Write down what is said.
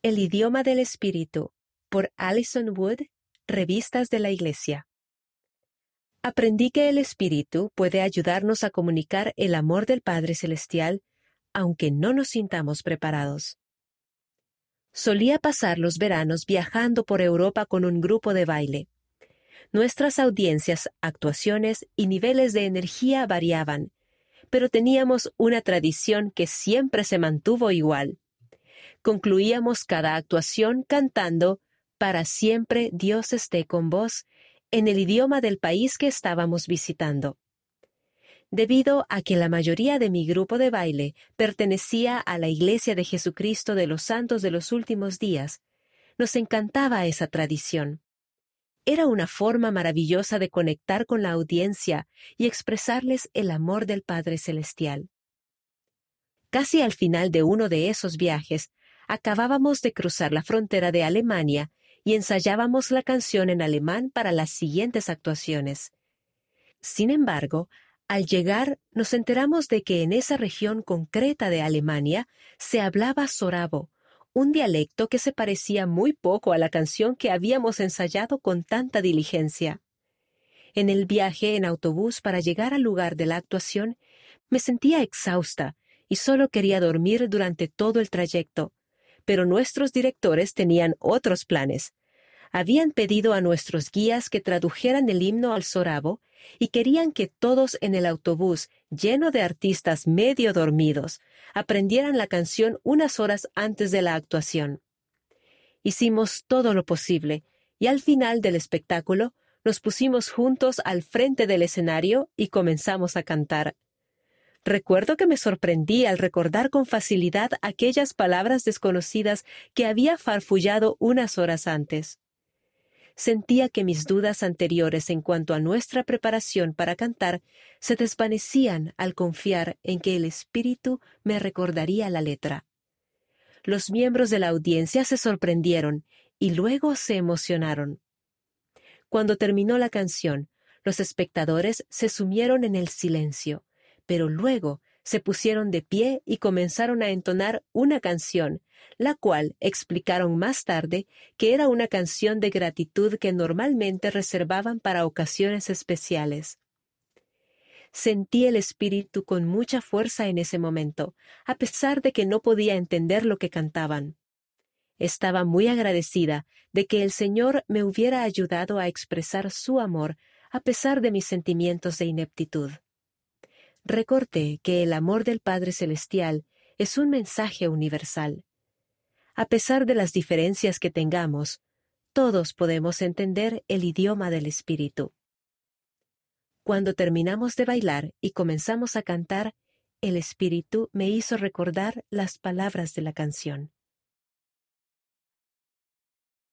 El idioma del espíritu por Alison Wood, Revistas de la Iglesia. Aprendí que el espíritu puede ayudarnos a comunicar el amor del Padre Celestial, aunque no nos sintamos preparados. Solía pasar los veranos viajando por Europa con un grupo de baile. Nuestras audiencias, actuaciones y niveles de energía variaban, pero teníamos una tradición que siempre se mantuvo igual. Concluíamos cada actuación cantando Para siempre Dios esté con vos en el idioma del país que estábamos visitando. Debido a que la mayoría de mi grupo de baile pertenecía a la Iglesia de Jesucristo de los Santos de los Últimos Días, nos encantaba esa tradición. Era una forma maravillosa de conectar con la audiencia y expresarles el amor del Padre Celestial. Casi al final de uno de esos viajes, acabábamos de cruzar la frontera de Alemania y ensayábamos la canción en alemán para las siguientes actuaciones. Sin embargo, al llegar nos enteramos de que en esa región concreta de Alemania se hablaba sorabo, un dialecto que se parecía muy poco a la canción que habíamos ensayado con tanta diligencia. En el viaje en autobús para llegar al lugar de la actuación, me sentía exhausta y solo quería dormir durante todo el trayecto. Pero nuestros directores tenían otros planes. Habían pedido a nuestros guías que tradujeran el himno al sorabo y querían que todos en el autobús, lleno de artistas medio dormidos, aprendieran la canción unas horas antes de la actuación. Hicimos todo lo posible, y al final del espectáculo nos pusimos juntos al frente del escenario y comenzamos a cantar. Recuerdo que me sorprendí al recordar con facilidad aquellas palabras desconocidas que había farfullado unas horas antes sentía que mis dudas anteriores en cuanto a nuestra preparación para cantar se desvanecían al confiar en que el Espíritu me recordaría la letra. Los miembros de la audiencia se sorprendieron y luego se emocionaron. Cuando terminó la canción, los espectadores se sumieron en el silencio, pero luego se pusieron de pie y comenzaron a entonar una canción, la cual explicaron más tarde que era una canción de gratitud que normalmente reservaban para ocasiones especiales. Sentí el espíritu con mucha fuerza en ese momento, a pesar de que no podía entender lo que cantaban. Estaba muy agradecida de que el Señor me hubiera ayudado a expresar su amor a pesar de mis sentimientos de ineptitud. Recordé que el amor del Padre Celestial es un mensaje universal. A pesar de las diferencias que tengamos, todos podemos entender el idioma del Espíritu. Cuando terminamos de bailar y comenzamos a cantar, el Espíritu me hizo recordar las palabras de la canción.